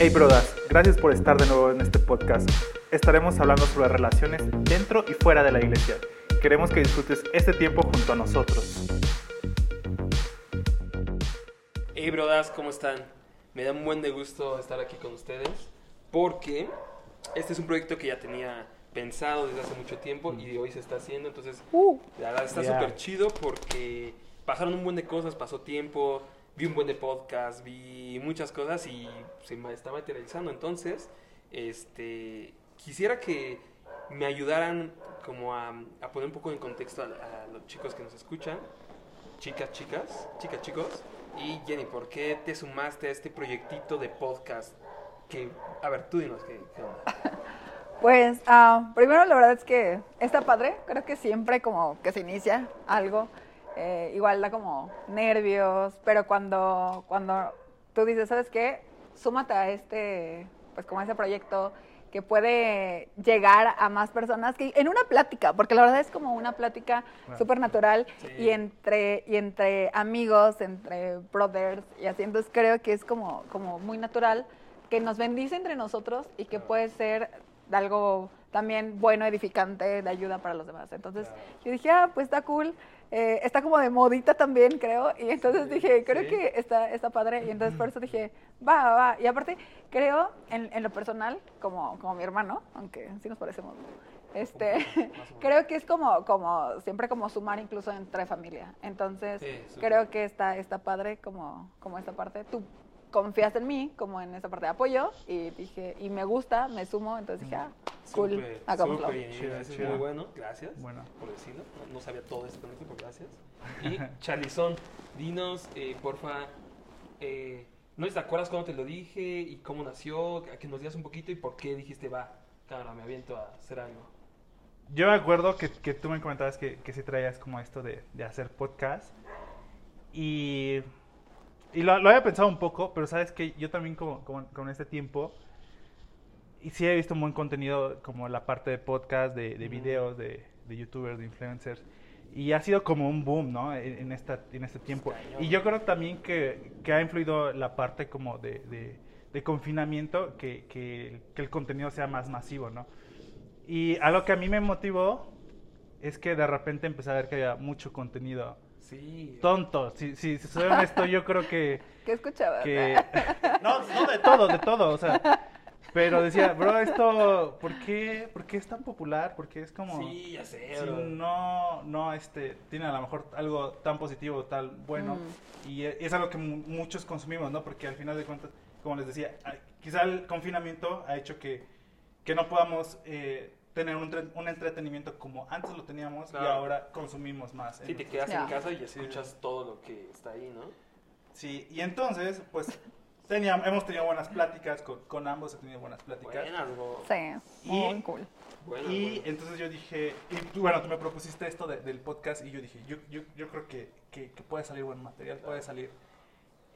Hey brodas, gracias por estar de nuevo en este podcast. Estaremos hablando sobre relaciones dentro y fuera de la iglesia. Queremos que disfrutes este tiempo junto a nosotros. Hey brodas, ¿cómo están? Me da un buen de gusto estar aquí con ustedes porque este es un proyecto que ya tenía pensado desde hace mucho tiempo y hoy se está haciendo, entonces la verdad está Yeah. súper chido porque pasaron un buen de cosas, pasó tiempo, vi un buen de podcast, vi muchas cosas y se me está materializando, entonces este quisiera que me ayudaran como a, poner un poco en contexto a, los chicos que nos escuchan, chicas, chicas, chicas, chicos, y Jenny, ¿por qué te sumaste a este proyectito de podcast? Que, a ver, tú dinos qué, qué onda. Pues ah, primero la verdad es que está padre, creo que siempre como que se inicia algo, eh, igual da como nervios, pero cuando, cuando tú dices, ¿sabes qué? Súmate a este, pues como a ese proyecto que puede llegar a más personas que en una plática, porque la verdad es como una plática Claro. súper natural Sí. y entre y entre amigos, entre brothers y así, entonces creo que es como como muy natural que nos bendice entre nosotros y que puede ser algo también bueno, edificante, de ayuda para los demás. Entonces Claro. yo dije, ah, pues está cool, eh, está como de modita también, creo, y entonces dije, creo sí. que está, está padre, y entonces por eso dije, va, va, va. Y aparte, creo en, en lo personal, como, como mi hermano, aunque sí nos parecemos, este, creo que es como, como, siempre como sumar incluso entre familia. Entonces, Sí, creo que está, está padre como, como esta parte. Tú confiaste en mí, como en esa parte de apoyo, y dije, y me gusta, me sumo, entonces dije, ah, cool, Chido, chido. muy bueno, gracias Bueno. por decirlo. No, no sabía todo esto, pero gracias. Y Charlison, dinos, eh, porfa, eh, ¿no te acuerdas cuándo te lo dije y cómo nació? A que nos digas un poquito y por qué dijiste, va, cámara, me aviento a hacer algo. Yo me acuerdo que, que tú me comentabas que, que sí traías como esto de, de hacer podcast. Y, y lo, lo había pensado un poco, pero sabes que yo también como, como con este tiempo, y sí he visto un buen contenido como la parte de podcast, de, de Ujú. videos, de, de youtubers, de influencers. Y ha sido como un boom, ¿no? En, en esta, en este tiempo. Y yo creo también que, que ha influido la parte como de, de, de confinamiento, que, que, que el contenido sea más masivo, ¿no? Y algo que a mí me motivó es que de repente empecé a ver que había mucho contenido Sí. tonto. Si, si, si soy honesto, yo creo que... ¿Qué escuchabas? que... No, no, de todo, de todo, o sea... Pero decía, bro, esto, ¿por qué, ¿por qué es tan popular? Porque es como... Sí, ya sé, no, no, este, tiene a lo mejor algo tan positivo, tal bueno, Mm. y e- es algo que mu- muchos consumimos, ¿no? Porque al final de cuentas, como les decía, quizá el confinamiento ha hecho que, que no podamos eh, tener un, un entretenimiento como antes lo teníamos y Claro. ahora consumimos más. Sí, te quedas en Ya. casa y Sí. escuchas todo lo que está ahí, ¿no? Sí, y entonces, pues, teníamos, hemos tenido buenas pláticas con, con ambos, he tenido buenas pláticas. Buenas, bro. Sí, Y- muy cool. Buenas, Y buenas. entonces yo dije, y tú, bueno, tú me propusiste esto de- del podcast y yo dije, yo, yo, yo creo que, que, que puede salir buen material, puede salir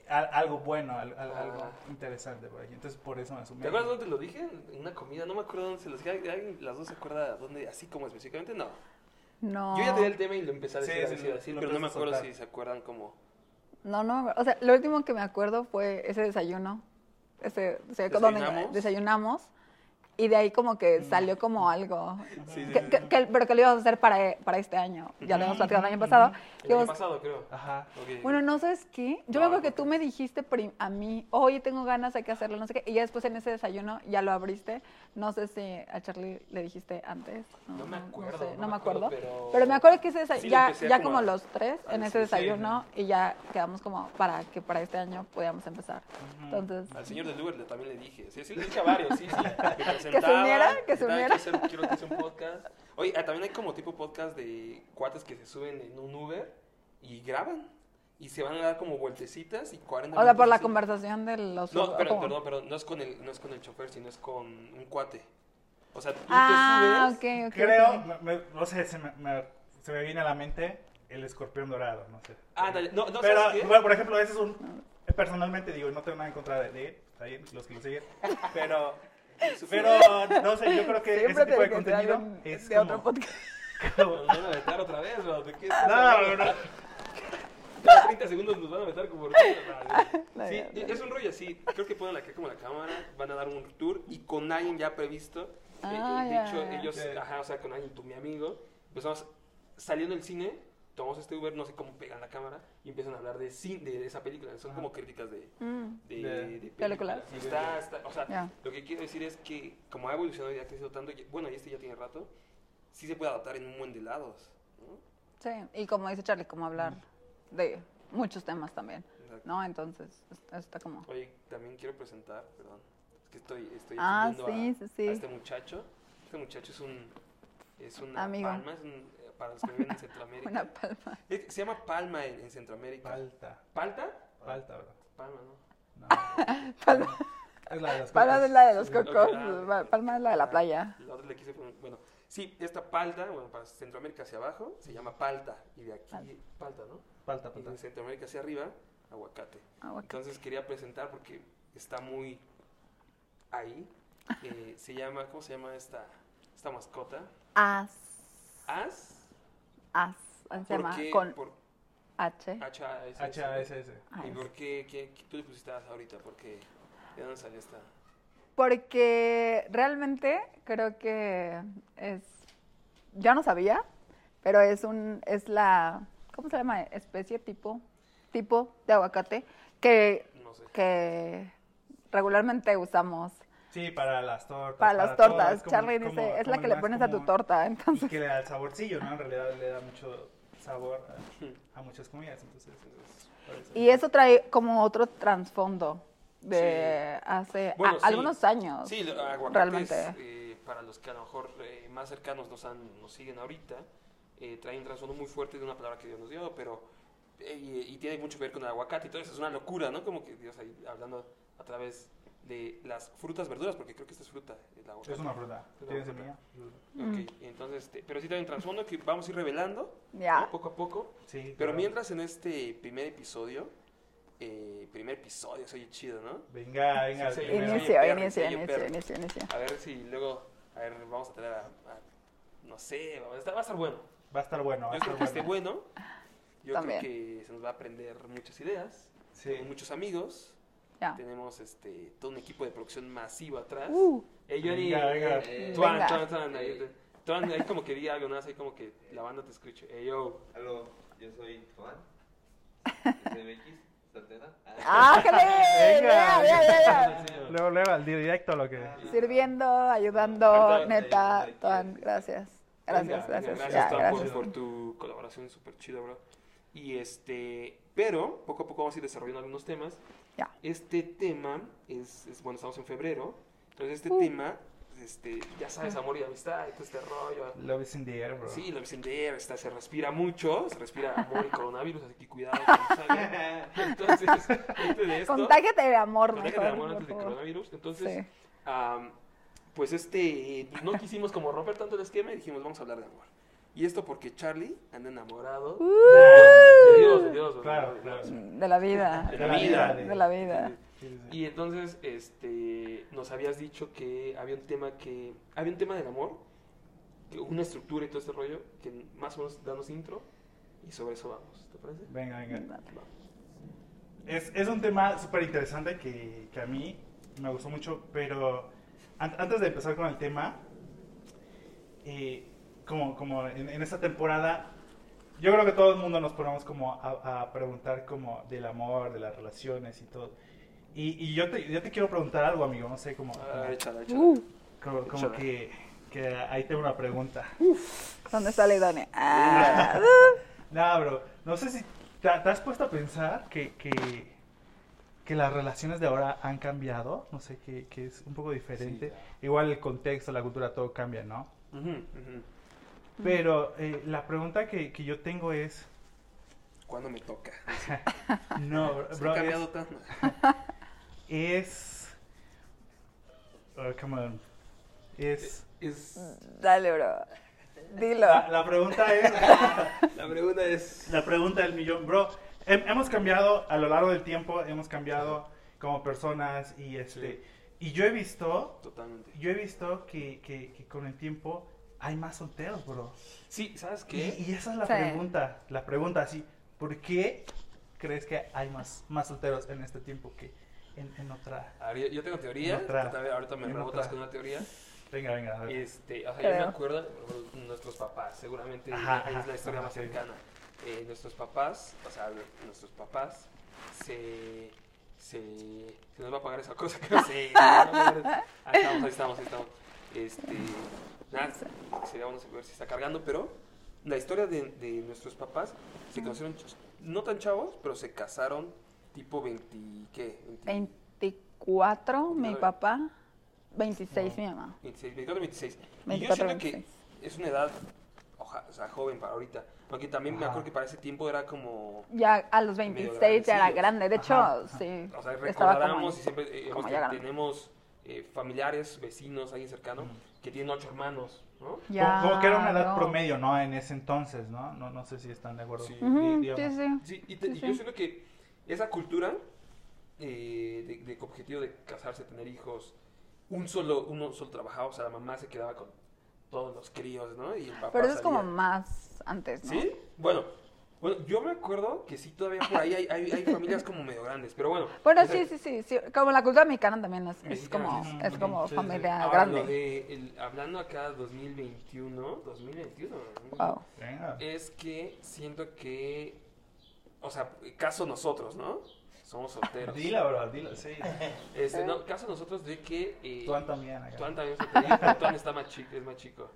al- algo bueno, al- al- algo Ah. interesante por ahí. Entonces por eso me asumí. ¿Te acuerdas dónde te lo dije? En una comida, no me acuerdo dónde se los dije. ¿Alguien- ¿Las dos se acuerda dónde? Así como específicamente, no. No. Yo ya tenía el tema y lo empecé a Sí, decir, a sí, decir, lo pero no me acuerdo soltar. si se acuerdan como... No, no, o sea, lo último que me acuerdo fue ese desayuno. Ese, o sea, donde ¿Desayunamos? Y de ahí como que salió como algo. Sí, sí, que- sí. que- que- pero que lo íbamos a hacer para, para este año. Ya lo habíamos platicado el año pasado. El año Íbamos- pasado, creo. Ajá. Ok. bueno, no sabes qué. Yo No, me acuerdo que no, tú no. me dijiste a mí, oye, tengo ganas, hay que hacerlo, no sé qué. Y ya después en ese desayuno ya lo abriste. No sé si a Charlie le dijiste antes. No me acuerdo, sé, no no me acuerdo, acuerdo. pero- Pero me acuerdo que ese ya, ya como a- los tres en ese decir, sí, desayuno y ya quedamos como para que para este año podíamos empezar. Entonces, Al señor del Uber también le dije. Sí, sí, le dije a varios, sí, sí. Que, Que se uniera, que se uniera. Quiero, hacer- quiero hacer un podcast. Oye, ah, también hay como tipo podcast de cuates que se suben en un Uber y graban. Y se van a dar como vueltecitas y 40 o sea, por la así. conversación de los No, pero, perdón, perdón, no es, con el, no es con el chofer, sino es con un cuate. O sea, tú Ah, te subes. ok, ok. Creo, ok. me- me- no sé, se me, me- se me viene a la mente el escorpión dorado, no sé. Ah, dale, no, no, Pero, ¿sabes qué? bueno, por ejemplo, ese es un... Personalmente digo, no tengo nada en contra de, de él, está bien, los que lo siguen, pero... Pero, no sé, yo creo que Siempre ese tipo de contenido es de como... otro podcast. Nos van a vetar otra vez, bro. ¿De qué No, no, no. 30 segundos nos van a meter como. No, Sí, es un rollo así. Creo que ponen acá como la cámara, van a dar un tour y con alguien ya previsto. Eh, Ah, eh, de ya, hecho, ya. ellos, Ok. ajá, o sea, con alguien, tú, mi amigo, empezamos saliendo del cine, tomamos este Uber, no sé cómo pegan la cámara y empiezan a hablar de, cin- de esa película. Son Ajá. como críticas de, Mm, de, De- de ¿Películas? Y está, está, o sea, Ya. lo que quiero decir es que como ha evolucionado y ha crecido tanto, bueno, y este ya tiene rato, sí se puede adaptar en un buen de lados. ¿no? Sí, y como dice Charlie, como hablar de muchos temas también, Exacto. ¿no? Entonces, es- está como... Oye, también quiero presentar, perdón, es que estoy, estoy Ah, sí, sí, a, sí. a este muchacho. Este muchacho es un, es una Amigo. palma, es un, para los que viven en Centroamérica. Una palma. Se llama palma en, en Centroamérica. Falta. ¿Palta? Falta, bro. Palma, ¿no? No. Palma, Es la de los palma cocos. es la de los cocos, ah, pa- palma es la de la playa. La otra le quise poner, bueno, sí, esta palta, bueno, para Centroamérica hacia abajo, se llama palta. Y de aquí, palta, ¿no? Falta, Y falta. de Centroamérica hacia arriba, aguacate. Aguacate. Entonces quería presentar porque está muy ahí. Eh, se llama, ¿cómo se llama esta, esta mascota? As, As. As, se ¿Por llama, qué? con Por H. H-A-S-S. HASS. Ah, ¿Y es. por qué, qué, qué tú le pusiste As ahorita? Porque, ¿de dónde salió esta? Porque realmente creo que es, yo no sabía, pero es un, es la, ¿cómo se llama? Especie tipo, tipo de aguacate que, No sé. que regularmente usamos Sí, para las tortas. para las todo, tortas. es Charlie como- dice, es como la el que le pones a tu torta, Y entonces. que le da el saborcillo, ¿no? En realidad le da mucho sabor a, a muchas comidas, entonces. es- eso. Y eso trae como otro trasfondo de hace Bueno, a- sí. algunos años. Sí, realmente. eh, para los que a lo mejor eh, más cercanos nos, han, nos siguen ahorita, eh, traen un trasfondo muy fuerte de una palabra que Dios nos dio, pero eh, y, y tiene mucho que ver con el aguacate y todo eso, es una locura, ¿no? Como que Dios ahí hablando a través de las frutas, verduras, porque creo que esta es fruta, el aguacate. Es una fruta. ¿Tiene semilla? Ok, entonces, este, pero sí un trasfondo que vamos a ir revelando Ya. ¿no? poco a poco. Sí. Pero mientras en este primer episodio, eh, primer episodio, soy chido, ¿no? Venga, venga. Sí, sí, primero. Inicio, perro, inicio, oye, inicio, perro. inicio, inicio. A ver si luego, a ver, vamos a traer a, a- no sé, va a estar, va a estar bueno. Va a estar bueno. Va a Yo creo estar que esté bueno. bueno. Yo También. creo que se nos va a aprender muchas ideas. Sí. Tenemos muchos amigos. Ya. Tenemos este todo un equipo de producción masivo atrás. Uh, Johnny, Venga, venga. eh, Tuan, Venga. Tuan, Tuan, ahí, Tuan, ahí como que diga algo más, ahí como que la banda te escuche. Ey, yo. Aló, yo soy Juan, de MX. Venga. Ya, ya, ya, ya. Luego, luego, al directo lo que. Sirviendo, ayudando, neta, Tuan, gracias. Venga, Gracias, venga, gracias. gracias, Ya, Tuan, por- gracias. Por, tu colaboración súper chido, bro. Y este, pero poco a poco vamos a ir desarrollando algunos temas. Ya. Este tema es, es- bueno, estamos en febrero, entonces este Uh. tema, este, ya sabes, amor y amistad y todo este rollo. Love is in the air, bro. Sí, lo dicen de air, está, se respira mucho, se respira amor y coronavirus, así que cuidado con. Entonces, este de esto, Contágiate de amor, contágiate mejor. de amor antes de coronavirus. Entonces, Sí. Am, pues este, no quisimos como romper tanto el esquema y dijimos, vamos a hablar de amor. Y esto porque Charlie anda enamorado Uh. de Dios, de Dios. Claro, claro. De la vida. De la vida. De la vida. Y entonces, este, nos habías dicho que había un tema que, había un tema del amor, que una estructura y todo este rollo, que más o menos danos intro y sobre eso vamos, ¿te parece? Venga, venga. Va. Es, es un tema súper interesante que, que a mí me gustó mucho, pero an- antes de empezar con el tema, eh, como, como en, en esta temporada, yo creo que todo el mundo nos ponemos como a, a preguntar como del amor, de las relaciones y todo. Y, y yo, te, yo te quiero preguntar algo, amigo, no sé, como, A ver, échala, échala. Uh, como, como que, que ahí tengo una pregunta. ¿Dónde está la idónea? Ah, No, bro, no sé si te, te has puesto a pensar que, que, que las relaciones de ahora han cambiado, no sé, que, que es un poco diferente. Igual el contexto, la cultura, todo cambia, ¿no? Ujú, ujú. Pero eh, la pregunta que, que yo tengo es, ¿Cuándo me toca? no, bro, ¿Se bro, ha cambiado es, tanto? es, oh, come on, es, Es, Dale, bro. Dilo. la, la pregunta es, la pregunta es... La pregunta del millón, bro. hem- hemos cambiado a lo largo del tiempo, hemos cambiado como personas y este y yo he visto, Totalmente. yo he visto que, que, que con el tiempo hay más solteros, bro. Sí, ¿sabes Y, qué? y esa es la Sí. pregunta, la pregunta así, ¿por qué crees que hay más, más solteros en este tiempo que en, en otra? A ver, yo, tengo teoría. Otra. ahorita me rebotas con una teoría. Venga, venga, a ver. Este, o sea, yo me acuerdo, nuestros papás, seguramente Ajá, ahí es ajá, la historia ajá, más cercana. Eh, nuestros papás, o sea, nuestros papás se, se, se nos va a pagar esa cosa, creo, sí. se nos va a pagar- Ahí estamos, ahí estamos, ahí estamos. Este, nada, sería bueno ver si está cargando, pero la historia de, de nuestros papás se conocieron, ch- no tan chavos, pero se casaron tipo 20, ¿qué? 20, 24, mi Nueve. papá. 26, mi mamá. 26, 24, 26. y yo 24, siento que 26. es una edad, oja- o sea, joven para ahorita. Aunque también me Ajá. acuerdo que para ese tiempo era como, Ya a los Medio 26 ya era grande. De hecho, Ajá, sí. o sea, en- y siempre eh, como ya tenemos eh, familiares, vecinos, alguien cercano, que tienen ocho hermanos, ¿no? Ya, como, como que era una edad no. promedio, ¿no? En ese entonces, ¿no? No, no sé si están de acuerdo. Sí. Di- sí, sí. Sí, y, te- Sí, y sí. yo siento que esa cultura eh, de, de objetivo de casarse, tener hijos, un solo, uno solo trabajaba, o sea, la mamá se quedaba con todos los críos, ¿no? Y el papá Pero eso es como más antes, ¿no? ¿Sí? Bueno, bueno, yo me acuerdo que sí, todavía por ahí hay, hay, hay familias como medio grandes, pero bueno. Bueno, o sea, sí, sí, sí, sí. Como la cultura mexicana también es, es como, sí, es como sí, sí. familia ahora, lo grande. de el- hablando acá 2021, 2021, Wow. Venga. es que siento que, o sea, caso nosotros, ¿no? Somos solteros. Dila, bro, dila, sí. Este, no, caso nosotros de que... Eh, Tuan también. acá. Tuan también es Tuan está más chico, es más chico.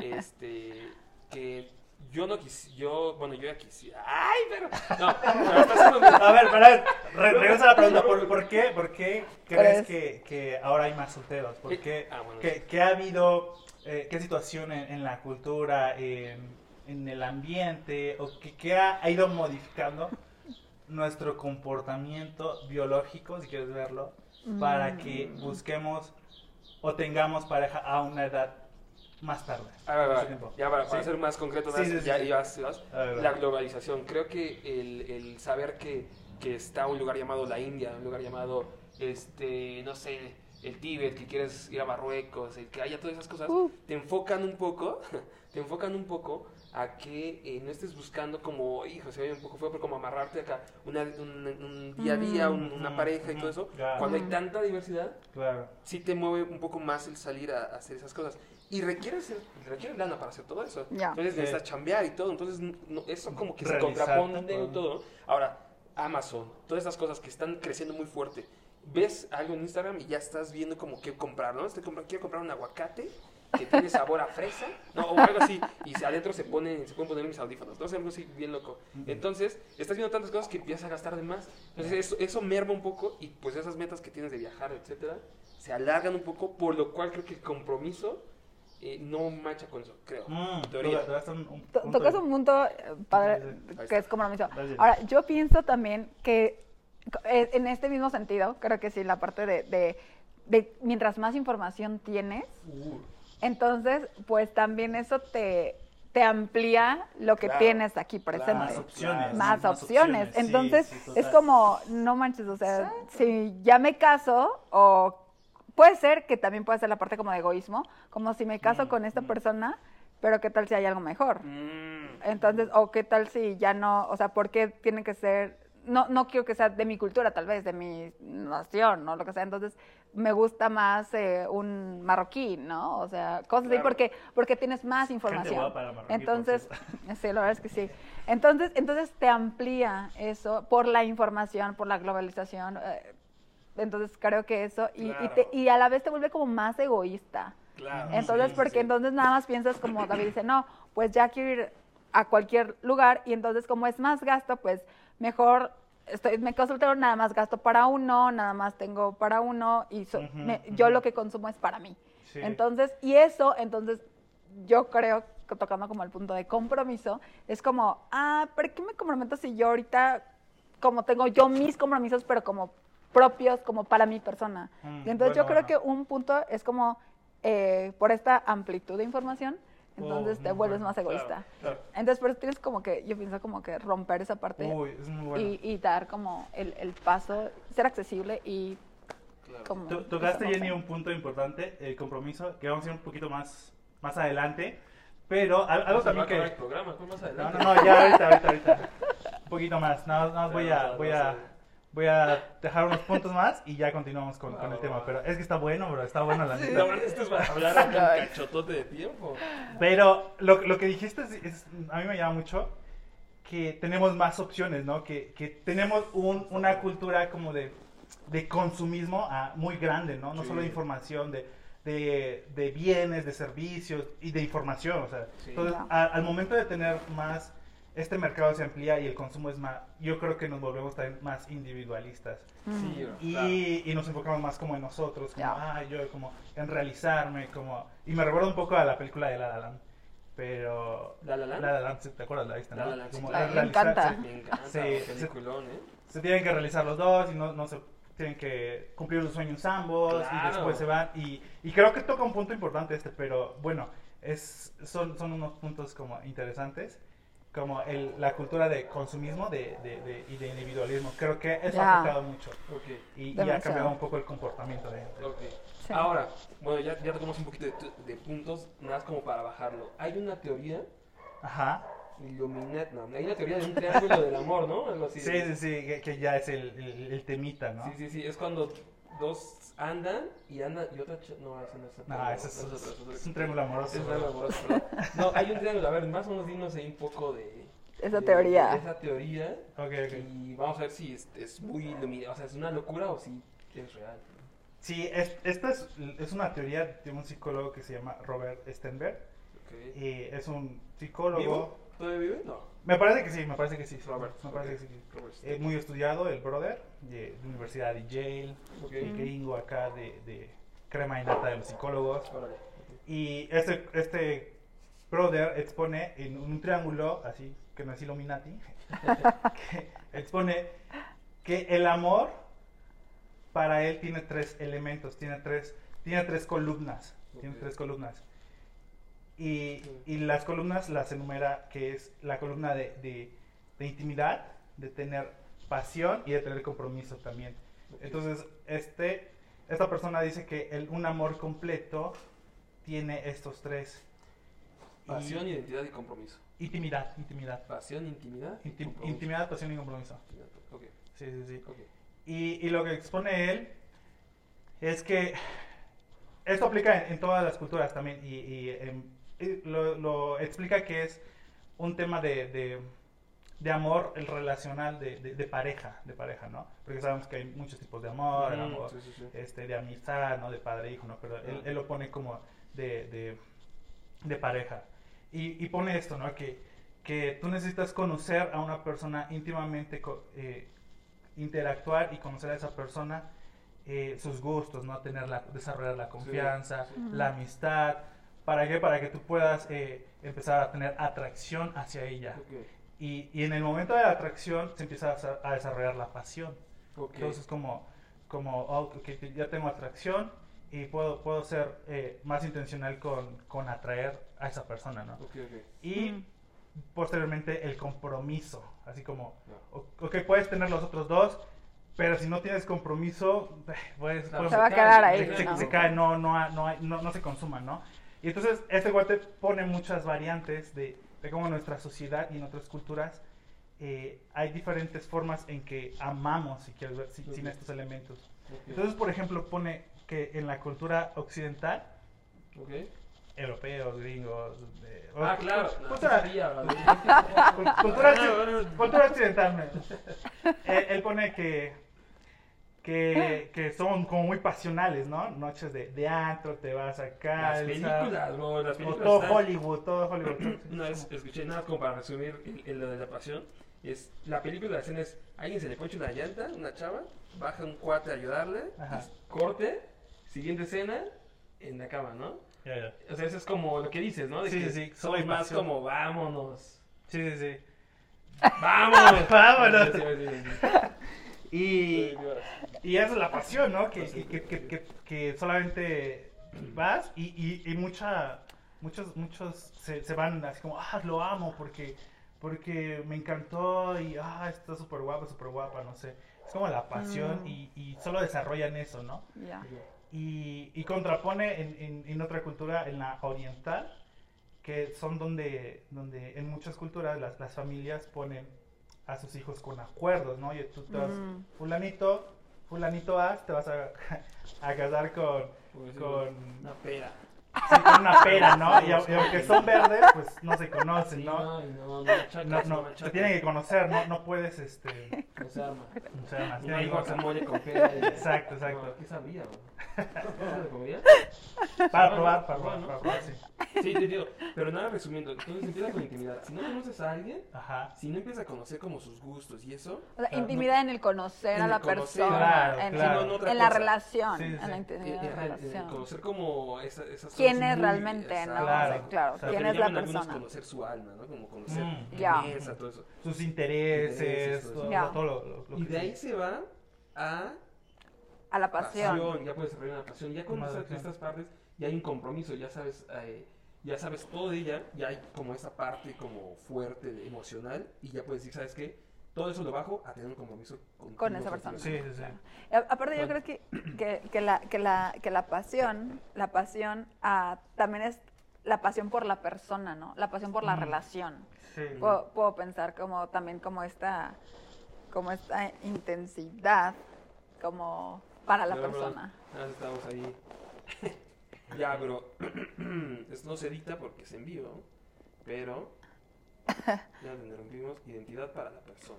Este, que yo no quisiera, yo, bueno, yo ya quisiera. ¡Ay, pero! No, pero A ver, para ver, re- regresa a la pregunta. ¿Por, por qué, por qué crees ¿Crees? que, que ahora hay más solteros? ¿Por qué, Ah, bueno, qué- qué ha habido, eh, qué situación en, en la cultura, en, en el ambiente, o qué, qué ha, ha ido modificando nuestro comportamiento biológico, si quieres verlo, para que Mm. busquemos o tengamos pareja a una edad más tarde? A ver, a ya para, para Sí. ser más concreto, Sí, más, sí, sí, ya, sí. ya la globalización. Creo que el, el saber que, que está un lugar llamado la India, un lugar llamado, este, no sé, el Tíbet, que quieres ir a Marruecos, el que haya todas esas cosas, Uh. te enfocan un poco, te enfocan un poco a que eh, no estés buscando como, hijo, se oye un poco feo, pero como amarrarte acá una- un, un día a día, un- una Mm, pareja y mm, todo eso. claro. Cuando hay tanta diversidad, Claro. sí te mueve un poco más el salir a, a hacer esas cosas. Y requiere, ser, requiere lana para hacer todo eso. Ya. Entonces Sí. necesitas chambear y todo. Entonces no- eso como que se Realizarte, contrapone todo. todo. Ahora, Amazon, todas estas cosas que están creciendo muy fuerte. Ves algo en Instagram y ya estás viendo como qué comprar, ¿no? Estoy compra- quiero comprar un aguacate que tiene sabor a fresa, ¿no? O algo así. Y se- adentro se, pone, se pueden poner mis audífonos. Entonces algo así bien loco. Entonces, estás viendo tantas cosas que empiezas a gastar de más. Entonces eso, eso merma un poco y pues esas metas que tienes de viajar, etcétera, se alargan un poco, por lo cual creo que el compromiso eh, no macha con eso, creo. Mm, Teoría. un- un To- punto Tocas un punto padre que es compromiso. Gracias. Ahora, yo pienso también que eh, en este mismo sentido, creo que sí, la parte de, de- de mientras más información tienes, Uh, entonces, pues también eso te, te amplía lo que Claro, tienes aquí claro. presente. más opciones. Más más opciones. Entonces, sí, es como, no manches, o sea, si ya me caso, o puede ser que también puede ser la parte como de egoísmo, como si me caso Mm, con esta mm. persona, pero qué tal si hay algo mejor. Mm. Entonces, o qué tal si ya no, o sea, ¿por qué tiene que ser, no, no quiero que sea de mi cultura, tal vez, de mi nación, o lo que sea. Entonces, me gusta más eh, un marroquí, ¿no? O sea, cosas así, Claro. porque, porque tienes más información. la marroquí, Entonces, sí, la verdad es que sí. Entonces, entonces te amplía eso por la información, por la globalización. eh, entonces, creo que eso, y, y, te- y a la vez te vuelve como más egoísta. Claro. Entonces, sí, porque sí. entonces nada más piensas como David dice, no, pues ya quiero ir a cualquier lugar y entonces como es más gasto, pues mejor estoy, me quedo soltero, nada más gasto para uno, nada más tengo para uno y so- me- yo lo que consumo es para mí. Sí. Entonces, y eso, entonces yo creo, que tocando como el punto de compromiso, es como, ah, ¿pero qué me comprometo si yo ahorita, como tengo yo mis compromisos, pero como propios, como para mi persona? Mm, y entonces yo bueno, creo bueno. que un punto es como, eh, por esta amplitud de información, entonces Oh, te muy vuelves bueno, más claro, egoísta. claro. Entonces, por eso tienes como que, yo pienso como que romper esa parte Uy, es muy bueno. y, y dar como el, el paso, ser accesible y Claro. como... To- Tocaste, no Jenny, un punto importante, el compromiso, que vamos a ir un poquito más, más adelante. Pero al- algo también acabar el que... programa, ¿cómo más No, adelante? no, no, ya ahorita, ahorita, ahorita. poquito más. Nada, nada más voy a, No, voy no a. voy a dejar unos puntos más y ya continuamos con, el tema. Pero es que está bueno, bro. Está bueno la La neta. verdad, esto es para hablar acá un cachotote de tiempo. Pero lo, lo que dijiste es, es- a mí me llama mucho que tenemos más opciones, ¿no? Que, que tenemos un- una cultura como de, de consumismo ah, muy grande, ¿no? No Sí. solo de información, de, de, de bienes, de servicios y de información, o sea. Sí. Entonces, a- al momento de tener más, este mercado se amplía y el consumo es más, yo creo que nos volvemos también más individualistas. Sí, Y, claro. y nos enfocamos más como en nosotros, como, Ya. ah, yo como en realizarme, como... Y me recuerda un poco a la película de La La Land, pero... ¿La La Land? La La Land, ¿sí ¿te acuerdas? La viste, La no? La Land, sí, Como claro. Me encanta. Me encanta, Sí, peliculón, ¿eh? Se tienen que realizar los dos y no, no se tienen que cumplir los sueños ambos y Claro. después se van. Y, y creo que toca un punto importante este, pero bueno, es, son, son unos puntos como interesantes, como el, la cultura de consumismo de, de- de- y de individualismo. Creo que eso Ya. ha afectado mucho Ok, y, y ha cambiado un poco el comportamiento de... de- ok. Sí. Ahora, bueno, ya, ya tocamos un poquito de puntos, nada más como para bajarlo. Hay una teoría, Ajá. Illuminat, no, hay una teoría de un triángulo del amor, ¿no? Algo así. Sí, sí, sí, que, que ya es el, el, el temita, ¿no? Sí, sí, sí, es cuando dos andan y andan y otra... No, eso no es No, ese es, es es un triángulo amoroso. Es un bro. triángulo amoroso, perdón. No, hay un triángulo, a ver, más o menos dinos ahí un poco de... Esa de- teoría. de esa teoría Ok, ok. y vamos a ver si es, es muy iluminado, o sea, es una locura o si es real. Sí, es- esta es, es una teoría de un psicólogo que se llama Robert Stenberg. Ok. Y es un psicólogo. ¿Vivo? ¿Todavía vive? No. Me parece que sí, me parece que sí. Robert. Me parece que sí. Es muy estudiado, el brother, de, de Universidad de Yale, el gringo acá de, de crema y nata de los psicólogos. Y este, este brother expone en un triángulo, así, que no es Illuminati, que expone que el amor para él tiene tres elementos, tiene tres, tiene tres columnas, tiene tres columnas. Y, y las columnas las enumera que es la columna de, de- de intimidad, de tener pasión y de tener compromiso también. Entonces, este, esta persona dice que el, un amor completo tiene estos tres. Y- Pasión, identidad y compromiso. Intimidad, intimidad. Pasión, intimidad y intimidad, pasión y compromiso. Ok, Sí, sí, sí. ok. Y, y lo que expone él es que esto aplica en, en todas las culturas también y, y, y lo, lo explica que es un tema de, de, de amor el relacional de, de- de pareja, de pareja, ¿no? Porque sabemos que hay muchos tipos de amor, el Mm, amor sí, sí, sí. este, de amistad, ¿no? De padre-hijo, ¿no? Pero él, Ah. él lo pone como de, de, de pareja. Y, y pone esto, ¿no? Que, que tú necesitas conocer a una persona íntimamente, eh, interactuar y conocer a esa persona, eh, sus gustos, ¿no? Tener la, desarrollar la confianza, sí. la amistad. ¿Para qué? Para que tú puedas eh, empezar a tener atracción hacia ella. Ok, Y, y en el momento de la atracción se empieza a, a desarrollar la pasión. ok. Entonces como, como oh, ok, te- ya tengo atracción y puedo, puedo ser eh, más intencional con, con atraer a esa persona, ¿no? Y Mm. posteriormente el compromiso, así como, Ya. o- ok, puedes tener los otros dos, pero si no tienes compromiso, pues, Claro, pues, Se va a quedar ahí, se, se- ¿no? se cae, no, no, no, no, no se consuma, ¿no? Y entonces este guate pone muchas variantes de, de cómo en nuestra sociedad y en otras culturas eh, hay diferentes formas en que amamos, si quieres ver, si- sin estos elementos. ok, Entonces, por ejemplo, pone que en la cultura occidental, ok. europeos, gringos, de- Ah, o- claro. No, cultura, cultura cultura occidental. él, él pone que, que, que son como muy pasionales, ¿no? Noches de, de antro, te vas acá. Las el películas, bro, las O películas. todo están- Hollywood, todo Hollywood. Una vez escuché nada como para resumir lo de la pasión. Es, la película, la escena es, alguien se le ponche una llanta, una chava, baja un cuate a ayudarle, corte, siguiente escena, en la cama, ¿no? Ya, ya. O sea, eso es como lo que dices, ¿no? De Sí, que sí, sí, somos soy más pasión. como, vámonos, Sí, sí, sí. vámonos, Vámonos. Y, y esa es la pasión, ¿no? Que, que, que, que, solamente vas y, y, y mucha, muchos, muchos se, se van así como, ah, lo amo porque, porque me encantó y, ah, está súper guapa, súper guapa, no sé. Es como la pasión Mm. y, y solo desarrollan eso, ¿no? Ya. y, y contrapone en, en, en otra cultura, en la oriental, que son donde, donde en muchas culturas las, las familias ponen a sus hijos con acuerdos, ¿no? Y tú te vas, Mm. fulanito, fulanito A, te vas a, a casar con, decirlo, con, Una pera. Sí, con una pera, ¿no? Y, y aunque son verdes, pues no se conocen, Sí, ¿no? no, no, no machacas, No, no, no, se tienen que conocer, no, no puedes, este, No se arma. o sea, más, No hay guacamole con pera. Exacto, exacto. No, ¿Qué sabía? ¿No se comía? Para No, probar, no, para probar, no. para probar, sí. Sí, te digo. Pero nada, resumiendo. Entonces empieza con intimidad. Si no conoces a alguien, Ajá. si no empiezas a conocer como sus gustos y eso, O sea, Claro, intimidad en el conocer En a la conocer, persona, claro, en, claro. en- Sí, no, no en la relación, Sí, sí, en la sí. intimidad de la relación. conocer como esa, esas ¿Quién es muy- realmente, exacto. no? Claro. O sea, claro, O sea, ¿quién es la persona? conocer su alma, ¿no? Como conocer Mm. qué Ya. piensa, todo eso. Sus intereses, Intereses, todo. Ya. todo lo, lo- lo Y que de ahí se va a A la pasión. pasión, ya puedes desarrollar una pasión. Ya conoces Madre, estas partes, ya hay un compromiso, ya sabes, eh, ya sabes todo de ella, ya hay como esa parte como fuerte, emocional, y ya puedes decir, ¿sabes qué? Todo eso lo bajo a tener un compromiso contigo, Con esa persona. Sí, sí, sí. Y a- Aparte yo creo que, que, que la, que, la, que la pasión, la pasión ah, también es la pasión por la persona, ¿no? La pasión por la Mm. relación. Sí. Puedo, puedo pensar como también como esta, como esta intensidad como para la Pero, persona. más estamos ahí. ya, bro. Esto no se edita porque es en vivo, pero ya le rompimos identidad para la persona.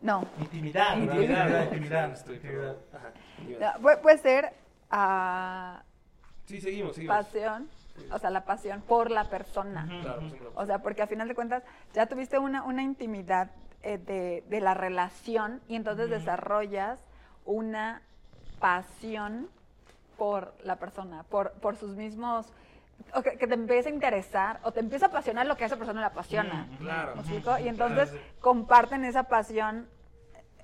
No, Intimidad, ¿verdad? Intimidad. Intimidad, Estoy, intimidad. Ajá, intimidad. no, puede, puede ser ah, Sí, seguimos, seguimos. pasión, o sea, la pasión por la persona. Claro, O sea, porque a final de cuentas ya tuviste una, una intimidad eh, de, de la relación y entonces desarrollas una pasión por la persona, por, por sus mismos... o que, que te empieza a interesar o te empieza a apasionar lo que a esa persona le apasiona. Ujú. Claro. ¿Me Ujú. explico? Y entonces Claro, sí. comparten esa pasión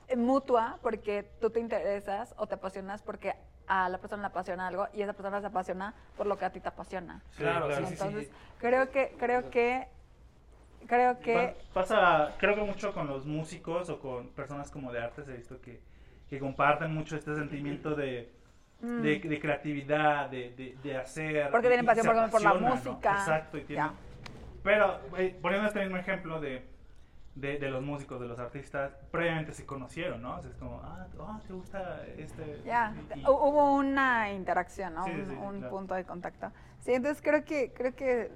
eh, mutua porque tú te interesas o te apasionas porque a la persona le apasiona algo y esa persona se apasiona por lo que a ti te apasiona. Claro, claro. sí, sí, Entonces, sí. creo que, creo que, creo que, Pa- Pasa, creo que mucho con los músicos o con personas como de artes, he visto que, que comparten mucho este sentimiento de, mm, de, de creatividad, de, de, de hacer. Porque tienen pasión, por por la música. Exacto, y tienen-. Pero eh, poniendo este mismo ejemplo de, de, de los músicos, de los artistas, previamente se conocieron, ¿no? O sea, es como, ah, ah, ¿te gusta este? ya, y- y- hu- hubo una interacción, ¿no? Sí, un sí, un claro. punto de contacto. Sí, entonces creo que, creo que,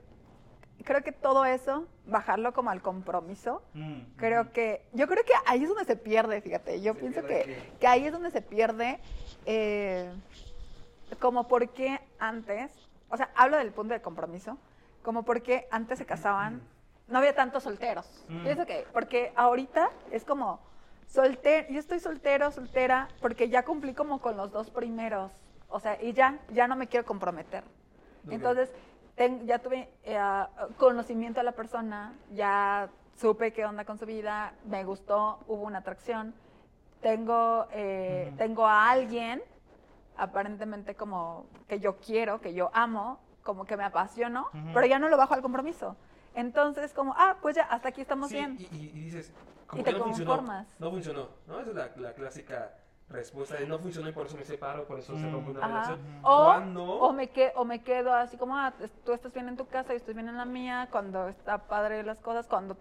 creo que todo eso, bajarlo como al compromiso, Mm, creo ujú. que, yo creo que ahí es donde se pierde, fíjate, yo ¿Se pienso que, que ahí es donde se pierde, eh, como porque antes, o sea, hablo del punto de compromiso, como porque antes se casaban, no había tantos solteros. Mm. Pienso que, porque ahorita es como, soltero, yo estoy soltero, soltera, porque ya cumplí como con los dos primeros, o sea, y ya, ya no me quiero comprometer. Ok. Entonces, ten- ya tuve eh, conocimiento de la persona, ya supe qué onda con su vida, me gustó, hubo una atracción, tengo, eh, tengo a alguien, aparentemente como que yo quiero, que yo amo, como que me apasiono, pero ya no lo bajo al compromiso. Entonces, como, ah, pues ya, hasta aquí estamos Sí, bien. Y, y- y dices, como Y que te no funcionó. conformas. No funcionó, ¿no? Esa es la, la clásica respuesta de no funcionó y por eso me separo, por eso se Mm. rompe una Ajá. relación. O, o, me que, o me quedo así como, ah, tú estás bien en tu casa, yo estoy bien en la mía, cuando está padre las cosas, cuando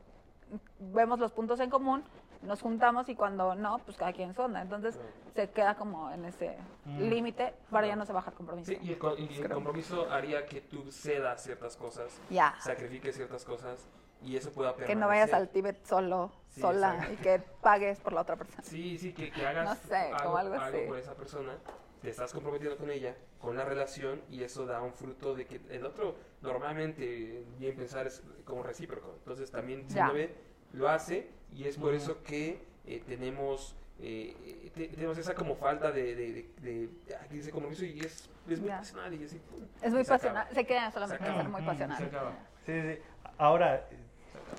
vemos los puntos en común, nos juntamos y cuando no, pues cada quien su onda. Entonces Claro. se queda como en ese Mm. límite para ya no se baja el compromiso. Sí, y el, y el compromiso haría que tú cedas ciertas cosas, Ya, sacrifiques ciertas cosas y eso pueda permanecer. que no vayas al Tíbet solo, Sí, sola, exacto. y que pagues por la otra persona. Sí, sí, que, que hagas No sé, como algo así. por esa persona, te estás comprometiendo con ella, con la relación y eso da un fruto de que el otro normalmente, bien pensar, es como recíproco. Entonces también si Ya. uno ve, lo hace y es por eso que eh, tenemos... eh, te- tenemos esa como falta de, de, de, de, de ese compromiso y es, es muy pasional y así, pum, Es muy se acaba. pasional, se queda solamente Se en acaba. ser muy Mm, pasional. Se acaba. Sí, sí. Ahora, eh,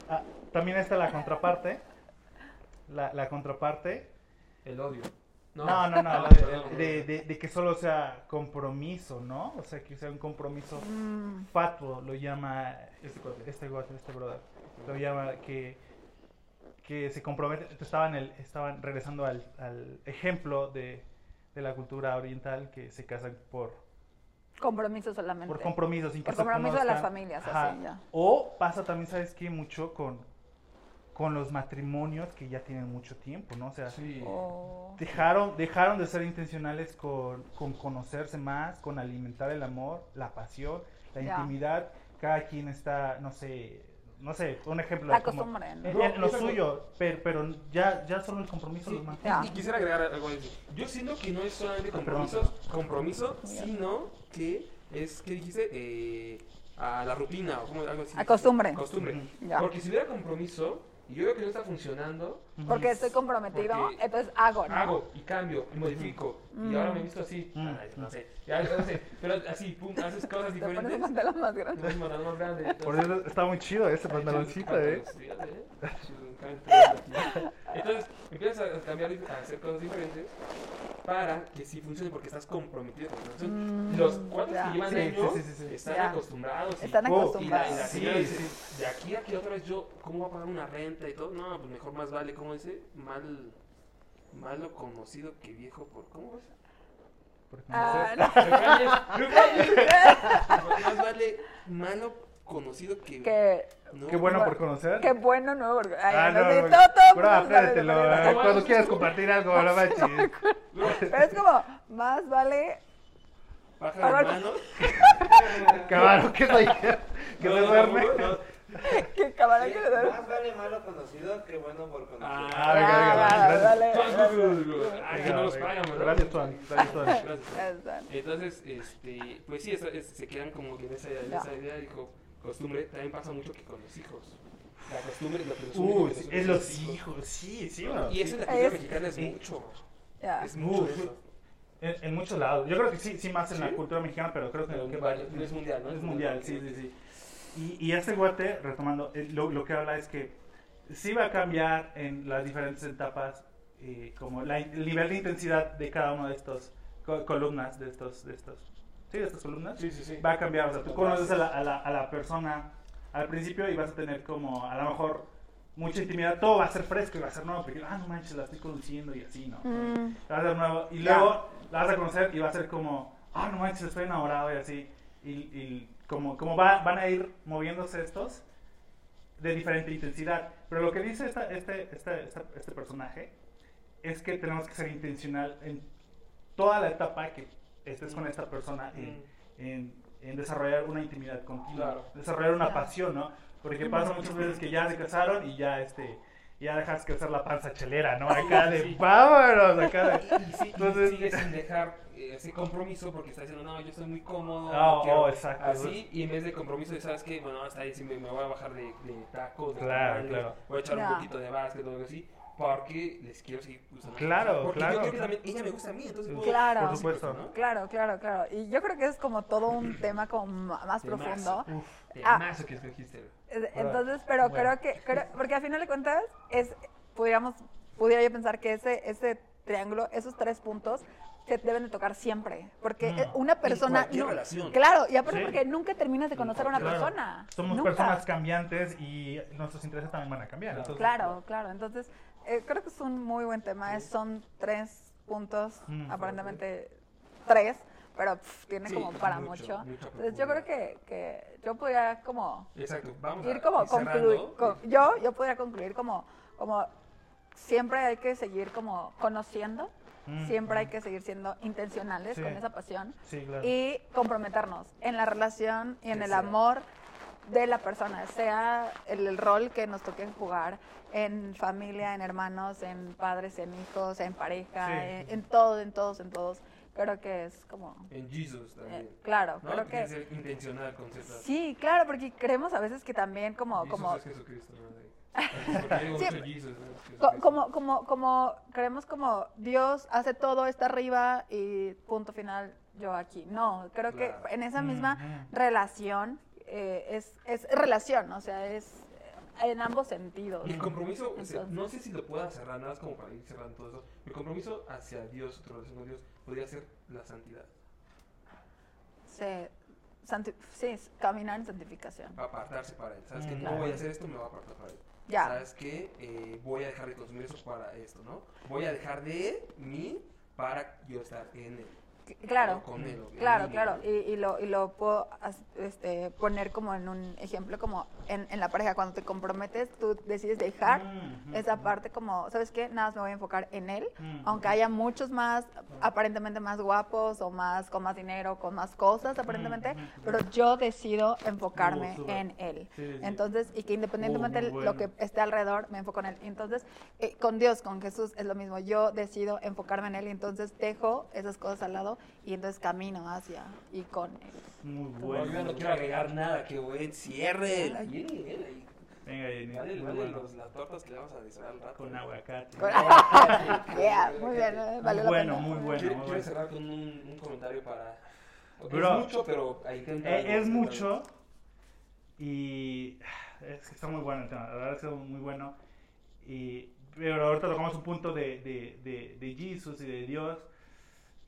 ah, también está la contraparte. La, la contraparte. El odio. No, no, no. Ah, de, de- de- de que solo sea compromiso, ¿no? O sea, que sea un compromiso Mm, fatuo, lo llama Este este este brother. Lo llama que, que se compromete. Estaban, el, estaban regresando al, al ejemplo de, de la cultura oriental que se casan por, compromiso solamente. por compromiso, sin que Por se compromiso de las familias, Ajá. así ya. O pasa también, ¿sabes qué? Mucho con, con los matrimonios que ya tienen mucho tiempo, ¿no? O sea, Sí. O- dejaron, dejaron de ser intencionales con, con conocerse más, con alimentar el amor, la pasión, la Ya. intimidad. Cada quien está, no sé, no sé, un ejemplo. La como- costumbre, ¿no? en- en lo suyo, pero, pero ya, ya solo el compromiso Sí, los mantiene. Ya. y, quisiera agregar algo a eso. Yo siento que no es solamente Ah, compromiso, sino que es, ¿qué dijiste? Eh, a la rutina o como algo así. A costumbre. Porque si hubiera compromiso, y yo veo que no está funcionando, Porque estoy comprometido, Porque entonces hago, ¿no? hago y cambio y modifico. Y Mm. ahora me he visto así. Mm. Ay, no sé. Ya no sé. Pero así, pum, haces cosas Te pones un diferentes. pantalón más grande. Entonces, pantalón más grande. Por eso está muy chido ese pantaloncito, ¿eh? Entonces empiezas a cambiar, a hacer cosas diferentes para que sí funcione porque estás comprometido con la. Mm, Los cuatro ya. que llevan Sí, años sí, sí, sí, sí. están Ya. acostumbrados. y- Están y la, y acostumbrados. la dice, sí. de aquí a aquí otra vez yo, ¿cómo voy a pagar una renta y todo? No, pues mejor más vale, ¿cómo dice? Mal, malo conocido que viejo por, ¿cómo es? Porque Ah, no sé. Más vale malo conocido que... Que, no, Qué bueno por conocer. qué bueno, ¿no? Porque, ay, Ah, no no, no, todo, todo manera- eh, Cuando quieras compartir algo, no manches. Pero es como, más vale Baja de mano. Cabrón. Que No, se no, duerme. no, no. que camarón que le da. Más vale malo conocido que bueno por conocido. Ah, Ah, venga, venga, gracias. dale, Ay, que no los pagan, ¿verdad? Gracias, Tuan. Gracias, Tuan. Entonces, este, pues sí, es- se quedan como que en esa, en Ya. esa idea, dijo, costumbre, también pasa mucho que con los hijos. La costumbre, lo que los únicos Uy, que sí, son es los hijos. Sí, sí, bueno. Y eso en la Es- cultura mexicana es mucho. Es mucho. En, en muchos lados. Yo creo que sí, sí más en la ¿Sí? cultura mexicana, pero creo que, Pero que vale, es mundial, ¿no? Es mundial, sí, sí, sí. Y, y este guate, retomando, eh, lo, lo que habla es que sí va a cambiar en las diferentes etapas, eh, como la, el nivel de intensidad de cada una de estos co- columnas, de estos, de estos, sí, de estas columnas, Sí, sí, sí. va a cambiar. O sea, tú conoces a la, a, la, a la persona al principio y vas a tener como, a lo mejor, mucha intimidad. Todo va a ser fresco y va a ser nuevo, porque, ah, no manches, la estoy conociendo y así, ¿no? Mm, Va a ser nuevo. Y luego la vas a conocer y va a ser como, ah, no manches, estoy enamorado y así. Y, y como, como va, van a ir moviéndose estos de diferente intensidad. Pero lo que dice esta, este, este, esta- este personaje es que tenemos que ser intencional en toda la etapa que estés con esta persona en, en- en desarrollar una intimidad continua, Claro. desarrollar una pasión, ¿no? Porque pasa muchas veces que ya se casaron y ya este ya dejas crecer la panza chelera, ¿no? Acá de Sí. vámonos, acá de Y, sí, y Entonces- sigue sin dejar ese compromiso porque está diciendo, no, yo estoy muy cómodo. Ah, no quiero oh, exacto. Así, y en vez de compromiso, ¿sabes qué? Bueno, hasta ahí sí me, me voy a bajar de, de tacos, de Claro, tamales, claro. voy a echar un poquito de básquet o algo así, porque les quiero seguir gustando. Claro, porque claro. yo creo que también ella me gusta a mí, entonces puedo- Claro. Por supuesto. ¿no? Claro, claro, claro. Y yo creo que es como todo un tema como más Temazo. profundo. Uf, Ah. Que escogiste. Eh, Entonces, pero Bueno. creo que, creo- porque a final de cuentas, es, pudiéramos, pudiera yo pensar que ese, ese triángulo, esos tres puntos, se deben de tocar siempre. Porque Mm. eh, una persona... no- relación. Claro, y aparte Sí. porque nunca terminas de conocer a una claro. persona. Somos Nunca. personas cambiantes y nuestros intereses también van a cambiar. Claro. entonces- Claro, claro. Entonces, eh, creo que es un muy buen tema. Son tres puntos, Mm. aparentemente tres, pero tiene Sí, como para mucho, Entonces, yo creo que, que yo podría como Exacto, vamos ir a como concluir. con- yo, yo podría concluir como, como siempre hay que seguir como conociendo, Mm, siempre hay mm. que seguir siendo intencionales Sí. con esa pasión Sí, claro. y comprometernos en la relación y en Que el sea. amor de la persona, sea el, el rol que nos toque jugar en familia, en hermanos, en padres, en hijos, en pareja, Sí. en, en todo, en todos, en todos. Creo que es como, En Jesus también. eh, claro, ¿no? creo que ser intencional con ciertas... sí, claro, porque creemos a veces que también como, Jesus como es Jesucristo, ¿no? Sí, ¿no? Como, como, como creemos como Dios hace todo, está arriba y punto final, yo aquí. No, creo Claro. que en esa misma relación eh, es, es relación, o sea, es eh, en ambos sentidos. Mi compromiso, o sea, Entonces- no sé si lo pueda cerrar, nada más como para ir cerrando todo eso. Mi compromiso hacia Dios, tu relación con Dios, podría ser la santidad. Se- santi- sí, caminar en santificación. Apartarse para Él. ¿Sabes Mm, que No claro. voy a hacer esto, me voy a apartar para Él. Ya. ¿Sabes que eh, Voy a dejar de consumir eso para esto, ¿no? Voy a dejar de mí para yo estar en Él. Claro, Con él, claro, claro. Y, y lo, y lo puedo este, poner como en un ejemplo, como en, en la pareja, cuando te comprometes, tú decides dejar Mm, esa parte como, ¿sabes qué? Nada más me voy a enfocar en él, Mm, aunque haya muchos más, aparentemente más guapos o más con más dinero, con más cosas aparentemente, mm, pero yo decido enfocarme en él. Sí, sí. Entonces, y que independientemente Uh, muy lo que esté alrededor, me enfoco en él. Entonces, eh, con Dios, con Jesús es lo mismo. Yo decido enfocarme en él y entonces dejo esas cosas al lado y entonces camino hacia y con él. Muy Bueno, yo no quiero agregar nada, que buen cierre. La Jenny, eh, ahí. Venga, Jenny. Dale, muy dale bueno. los- las tortas que le vamos a disar al rato. Con aguacate. Yeah, muy bien, eh, valió la bueno, pena. muy bueno. Quiero, muy quiero bueno. cerrar con un, un comentario para. Bro, es mucho, pero ahí te Eh, es te entra mucho y es que está muy bueno el tema, la verdad es que está muy bueno. Y, pero ahorita tocamos un punto de, de, de, de Jesús y de Dios.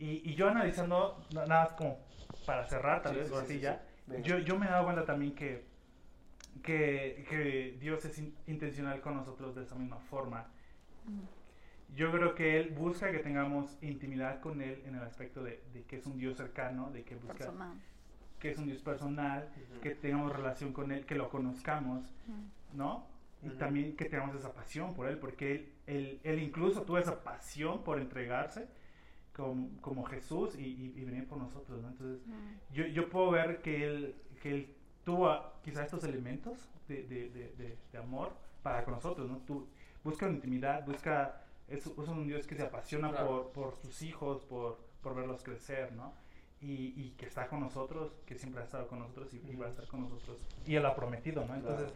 Y, y yo analizando, na- nada más como para cerrar, tal Sí, vez, sí, o sí, así sí, ya, yo, yo me he dado cuenta también que, que, que Dios es in- intencional con nosotros de esa misma forma. Yo creo que Él busca que tengamos intimidad con Él en el aspecto de, de que es un Dios cercano, de que busca Personal. que es un Dios personal, Ujú. que tengamos relación con Él, que lo conozcamos, ¿no? Y también que tengamos esa pasión por Él, porque Él, él, él incluso tuvo esa pasión por entregarse como, como Jesús y, y- y venir por nosotros, ¿no? Entonces, yo, yo puedo ver que Él, que él tuvo quizás estos elementos de, de, de, de- de amor para con nosotros, ¿no? Tú, busca una intimidad, busca, es, es un Dios que se apasiona Claro. por, por sus hijos, por, por verlos crecer, ¿no? Y, y que está con nosotros, que siempre ha estado con nosotros y, y va a estar con nosotros. Y Él lo ha prometido, ¿no? Entonces,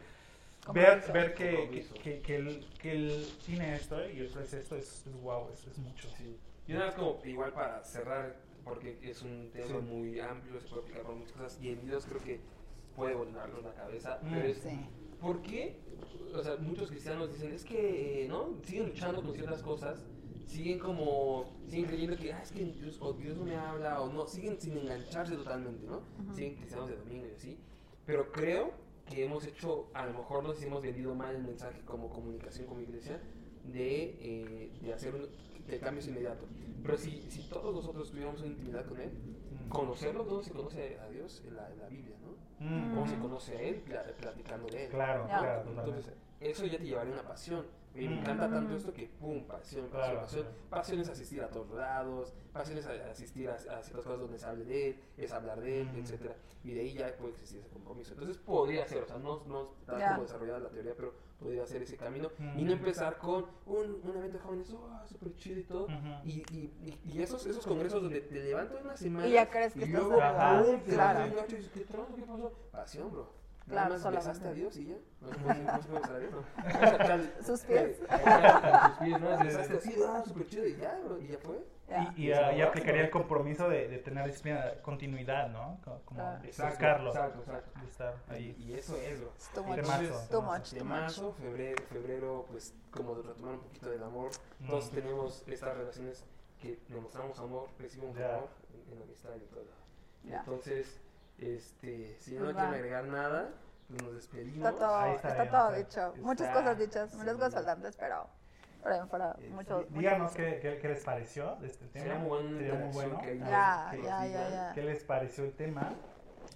ver, Compromiso. ver que, que, que, que él, que él tiene esto y ofrece esto es, es wow, es, es mucho. Sí. Y nada más como igual para cerrar, porque es un tema Sí. muy amplio, se puede aplicar por muchas cosas, y en Dios creo que puede volarnos la cabeza, Mm. pero es, Sí. ¿por qué? O sea, muchos cristianos dicen, es que, eh, ¿no? Siguen luchando con ciertas cosas, siguen como, siguen creyendo que, ah, es que Dios, o Dios no me habla, o no, siguen sin engancharse totalmente, ¿no? Siguen cristianos de domingo y así, pero creo que hemos hecho, a lo mejor nos hemos vendido mal el mensaje como comunicación como iglesia, de, eh, de hacer un, de cambios inmediatos. Pero si, si todos nosotros tuviéramos una intimidad con Él, conocerlo, ¿cómo se conoce a Dios? En la, en la Biblia, ¿no? Mm. ¿Cómo se conoce a Él? Pla- Platicando de Él. Claro, claro, Entonces, totalmente. eso ya te llevaría a una pasión. Me encanta tanto esto que, pum, pasión, pasión, pasión. Pasión es asistir a todos lados, pasión es asistir a, a ciertas cosas donde se hable de Él, es hablar de Él, etcétera Y de ahí ya puede existir ese compromiso. Entonces podría ser, o sea, no, no está como desarrollada la teoría, pero podría ser ese camino. Y no empezar con un, un evento de jóvenes, oh, súper chido y todo. Y, y, y, y esos, esos congresos donde te levantas una semana Y ya crees que y luego, te vas un gacho y dices, ¿qué? ¿Qué pasó? Pasión, bro. Claro, Nada más besaste a Dios y ya. No, no, a Dios, Sus pies. Sus pies, ¿no? Besaste así, ah, súper chido y ya, bro. Y ya fue. Ya. Y, y, ah, y aplicaría el compromiso de, de tener disciplina, continuidad, ¿no? Co- Como Claro. de Exacto, buscarlo, exacto, exacto. de estar ahí. Y, y eso es, bro. It's too much. Temazo, Too temazo. much, too De marzo, febrero, febrero, pues como de retomar un poquito del amor. Mm. Todos tenemos estas relaciones que demostramos amor, recibimos Ya. amor en, en la amistad y todo. Ya. Entonces, este, si no Pues quieren agregar nada, pues nos despedimos. Está todo, está está, bien, todo está- dicho. está- Muchas cosas dichas, sí. muchas cosas faltantes, pero pero bien fuera Eh, mucho. Dí- Díganos qué, qué, qué les pareció de este tema. Sería muy bueno. que. Ya, que ya, ya, ya. ¿Qué les pareció el tema?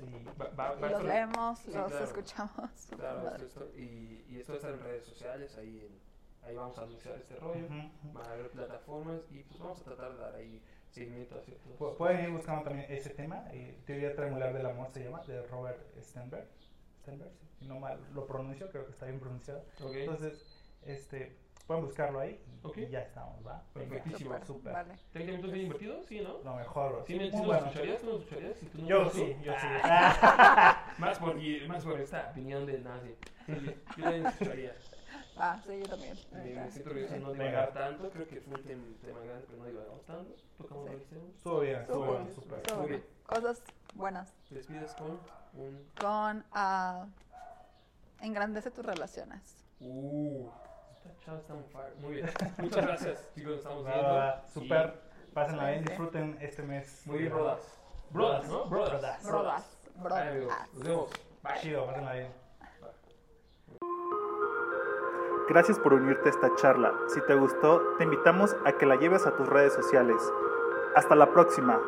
Y Va- va- Y va los leemos, Sí, los claro. escuchamos. Claro, esto, esto- y, y esto estar en redes sociales, ahí, en, ahí vamos a anunciar este rollo. Ujú. Van a haber plataformas y pues vamos a tratar de dar ahí ciertos. Pu- Pueden ir buscando también ese tema, eh, Teoría Triangular del Amor se llama, de Robert Stenberg. Stenberg, si no mal lo pronuncio, creo que está bien pronunciado. Ok. Entonces, este, pueden buscarlo ahí y, Ok. y ya estamos, ¿va? Perfectísimo. Súper, súper. Vale. ¿30 minutos bien invertidos? Sí, ¿no? Lo mejor. ¿Sí, Sí, sí bueno. escucharías? ¿Tú escucharías? Si tú no Yo ¿tú? sí, yo sí. Ah, más, por, más por esta opinión del nazi. Sí, yo lo escucharía. Ah, sí, yo también. Me, siento orgulloso de no divagar tanto. Creo que fue un tem- tema grande, pero no divagamos tanto. Tocamos lo que hicimos. Estuvo bien, Súper, bueno, súper. bien. Cosas buenas. Te despides con un. Con ah, engrandece tus relaciones. Uh, esta chava está fire. Muy bien. Muchas gracias, chicos. Nos estamos viendo. Súper. Pásenla bien, disfruten este mes. Muy bien, brodas. Brodas, ¿no? Brodas. Brodas. Brodas. Nos vemos. Bye. Chido, pásenla bien. Gracias por unirte a esta charla. Si te gustó, te invitamos a que la lleves a tus redes sociales. Hasta la próxima.